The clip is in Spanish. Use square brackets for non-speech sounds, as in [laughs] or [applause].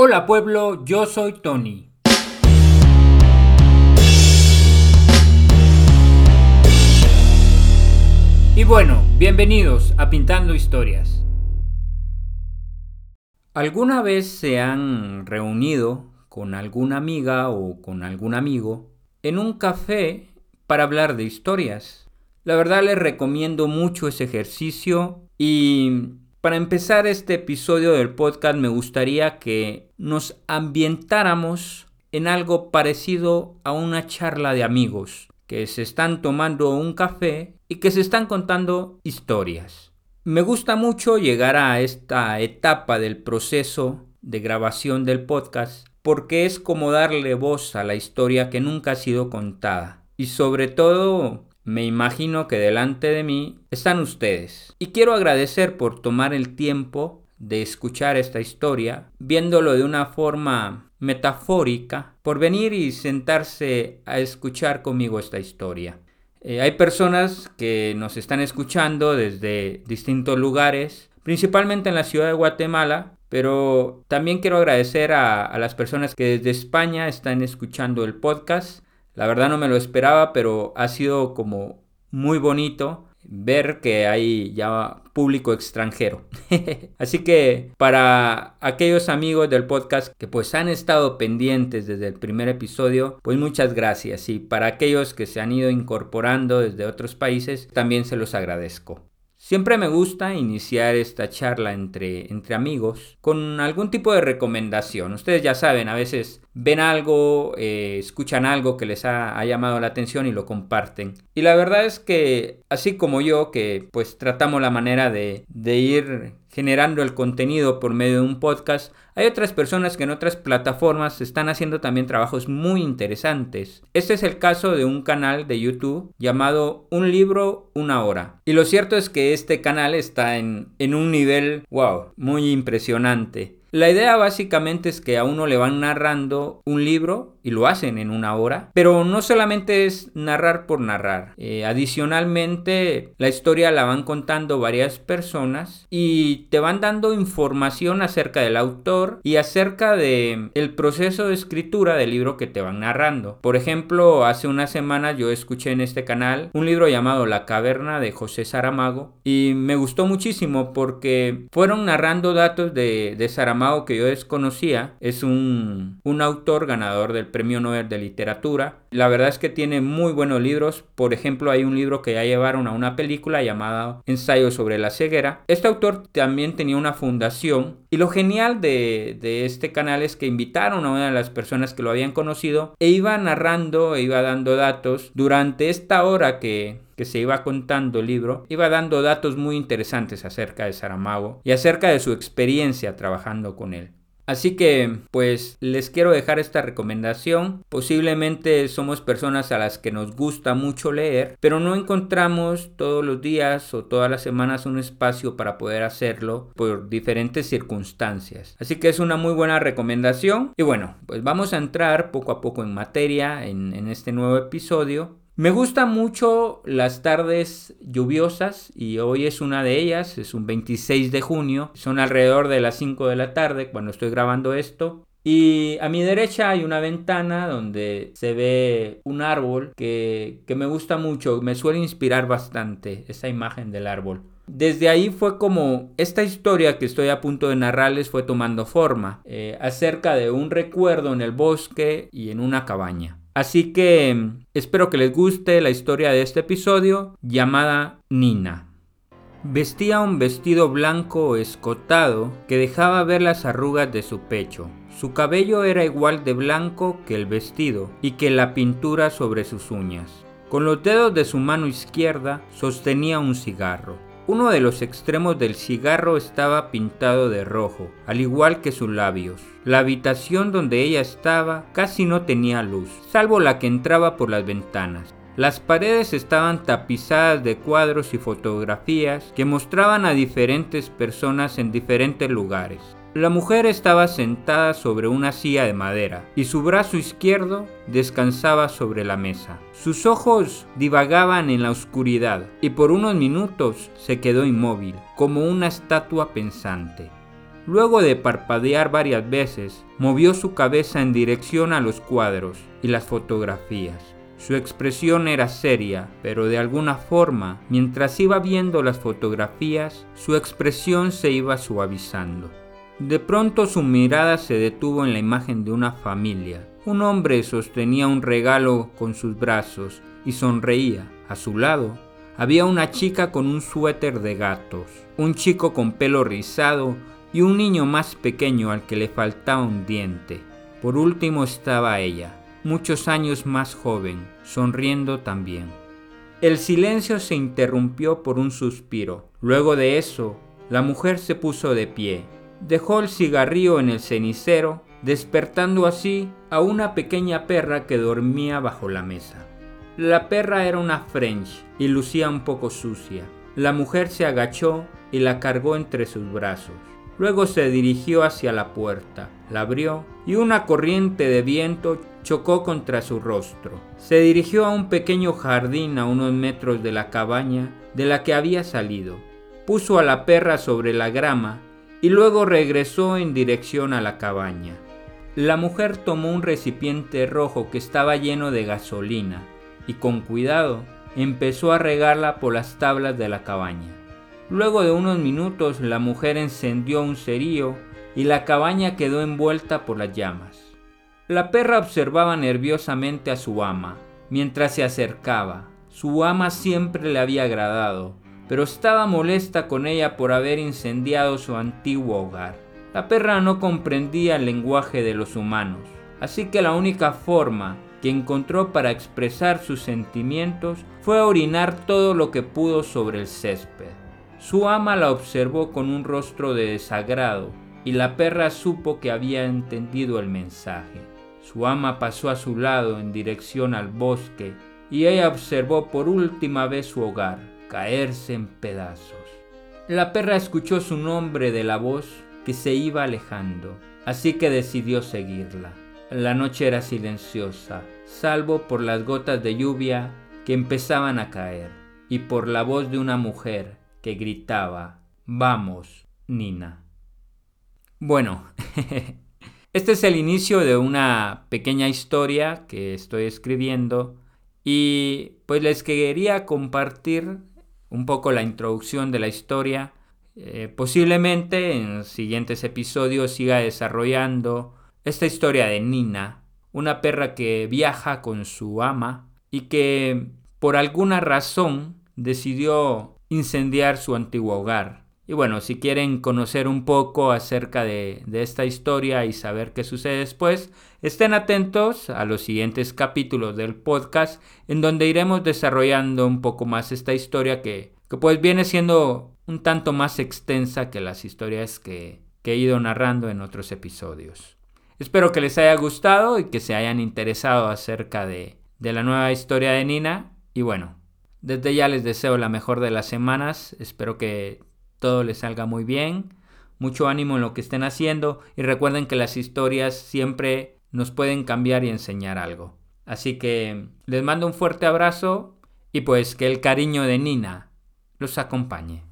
Hola pueblo, yo soy Tony. Y bueno, bienvenidos a Pintando Historias. ¿Alguna vez se han reunido con alguna amiga o con algún amigo en un café para hablar de historias? La verdad les recomiendo mucho ese ejercicio y para empezar este episodio del podcast me gustaría que nos ambientáramos en algo parecido a una charla de amigos que se están tomando un café y que se están contando historias. Me gusta mucho llegar a esta etapa del proceso de grabación del podcast porque es como darle voz a la historia que nunca ha sido contada y sobre todo me imagino que delante de mí están ustedes. Y quiero agradecer por tomar el tiempo de escuchar esta historia, viéndolo de una forma metafórica, por venir y sentarse a escuchar conmigo esta historia. Eh, hay personas que nos están escuchando desde distintos lugares, principalmente en la ciudad de Guatemala, pero también quiero agradecer a, a las personas que desde España están escuchando el podcast la verdad no me lo esperaba, pero ha sido como muy bonito ver que hay ya público extranjero. [laughs] Así que para aquellos amigos del podcast que pues han estado pendientes desde el primer episodio, pues muchas gracias. Y para aquellos que se han ido incorporando desde otros países, también se los agradezco. Siempre me gusta iniciar esta charla entre, entre amigos con algún tipo de recomendación. Ustedes ya saben, a veces ven algo, eh, escuchan algo que les ha, llamado la atención y lo comparten. Y la verdad es que, así como yo, que pues tratamos la manera de, de ir generando el contenido por medio de un podcast, hay otras personas que en otras plataformas están haciendo también trabajos muy interesantes. Este es el caso de un canal de YouTube llamado Un libro, una hora. Y lo cierto es que este canal está en, en un nivel, wow, muy impresionante. La idea básicamente es que a uno le van narrando un libro y lo hacen en una hora, pero no solamente es narrar por narrar. Eh, adicionalmente, la historia la van contando varias personas y te van dando información acerca del autor y acerca de el proceso de escritura del libro que te van narrando. Por ejemplo, hace unas semanas yo escuché en este canal un libro llamado La caverna de José Saramago y me gustó muchísimo porque fueron narrando datos de, de Saramago que yo desconocía es un, un autor ganador del Premio Nobel de Literatura. La verdad es que tiene muy buenos libros. Por ejemplo, hay un libro que ya llevaron a una película llamada Ensayo sobre la ceguera. Este autor también tenía una fundación y lo genial de, este canal es que invitaron a una de las personas que lo habían conocido e iba narrando, e iba dando datos durante esta hora que, que se iba contando el libro, iba dando datos muy interesantes acerca de Saramago y acerca de su experiencia trabajando con él. Así que, pues les quiero dejar esta recomendación. Posiblemente somos personas a las que nos gusta mucho leer, pero no encontramos todos los días o todas las semanas un espacio para poder hacerlo por diferentes circunstancias. Así que es una muy buena recomendación. Y bueno, pues vamos a entrar poco a poco en materia en, en este nuevo episodio. Me gustan mucho las tardes lluviosas y hoy es una de ellas, es un 26 de junio, son alrededor de las 5 de la tarde cuando estoy grabando esto. Y a mi derecha hay una ventana donde se ve un árbol que, me gusta mucho, me suele inspirar bastante esa imagen del árbol. Desde ahí fue como esta historia que estoy a punto de narrarles fue tomando forma, eh, acerca de un recuerdo en el bosque y en una cabaña. Así que espero que les guste la historia de este episodio llamada Nina. Vestía un vestido blanco escotado que dejaba ver las arrugas de su pecho. Su cabello era igual de blanco que el vestido y que la pintura sobre sus uñas. Con los dedos de su mano izquierda sostenía un cigarro. Uno de los extremos del cigarro estaba pintado de rojo, al igual que sus labios. La habitación donde ella estaba casi no tenía luz, salvo la que entraba por las ventanas. Las paredes estaban tapizadas de cuadros y fotografías que mostraban a diferentes personas en diferentes lugares. La mujer estaba sentada sobre una silla de madera y su brazo izquierdo descansaba sobre la mesa. Sus ojos divagaban en la oscuridad y por unos minutos se quedó inmóvil, como una estatua pensante. Luego de parpadear varias veces, movió su cabeza en dirección a los cuadros y las fotografías. Su expresión era seria, pero de alguna forma, mientras iba viendo las fotografías, su expresión se iba suavizando. De pronto su mirada se detuvo en la imagen de una familia. Un hombre sostenía un regalo con sus brazos y sonreía. A su lado había una chica con un suéter de gatos, un chico con pelo rizado y un niño más pequeño al que le faltaba un diente. Por último estaba ella, muchos años más joven, sonriendo también. El silencio se interrumpió por un suspiro. Luego de eso, la mujer se puso de pie dejó el cigarrillo en el cenicero, despertando así a una pequeña perra que dormía bajo la mesa. La perra era una French y lucía un poco sucia. La mujer se agachó y la cargó entre sus brazos. Luego se dirigió hacia la puerta, la abrió y una corriente de viento chocó contra su rostro. Se dirigió a un pequeño jardín a unos metros de la cabaña de la que había salido. Puso a la perra sobre la grama y luego regresó en dirección a la cabaña. La mujer tomó un recipiente rojo que estaba lleno de gasolina y con cuidado empezó a regarla por las tablas de la cabaña. Luego de unos minutos la mujer encendió un cerillo y la cabaña quedó envuelta por las llamas. La perra observaba nerviosamente a su ama mientras se acercaba. Su ama siempre le había agradado pero estaba molesta con ella por haber incendiado su antiguo hogar. La perra no comprendía el lenguaje de los humanos, así que la única forma que encontró para expresar sus sentimientos fue orinar todo lo que pudo sobre el césped. Su ama la observó con un rostro de desagrado y la perra supo que había entendido el mensaje. Su ama pasó a su lado en dirección al bosque y ella observó por última vez su hogar caerse en pedazos. La perra escuchó su nombre de la voz que se iba alejando, así que decidió seguirla. La noche era silenciosa, salvo por las gotas de lluvia que empezaban a caer y por la voz de una mujer que gritaba, Vamos, Nina. Bueno, [laughs] este es el inicio de una pequeña historia que estoy escribiendo y pues les quería compartir un poco la introducción de la historia. Eh, posiblemente en siguientes episodios siga desarrollando esta historia de Nina, una perra que viaja con su ama y que por alguna razón decidió incendiar su antiguo hogar. Y bueno, si quieren conocer un poco acerca de, de, esta historia y saber qué sucede después, estén atentos a los siguientes capítulos del podcast en donde iremos desarrollando un poco más esta historia que, que pues viene siendo un tanto más extensa que las historias que, que he ido narrando en otros episodios. Espero que les haya gustado y que se hayan interesado acerca de, de la nueva historia de Nina. Y bueno, desde ya les deseo la mejor de las semanas. Espero que todo les salga muy bien. Mucho ánimo en lo que estén haciendo y recuerden que las historias siempre nos pueden cambiar y enseñar algo. Así que les mando un fuerte abrazo y pues que el cariño de Nina los acompañe.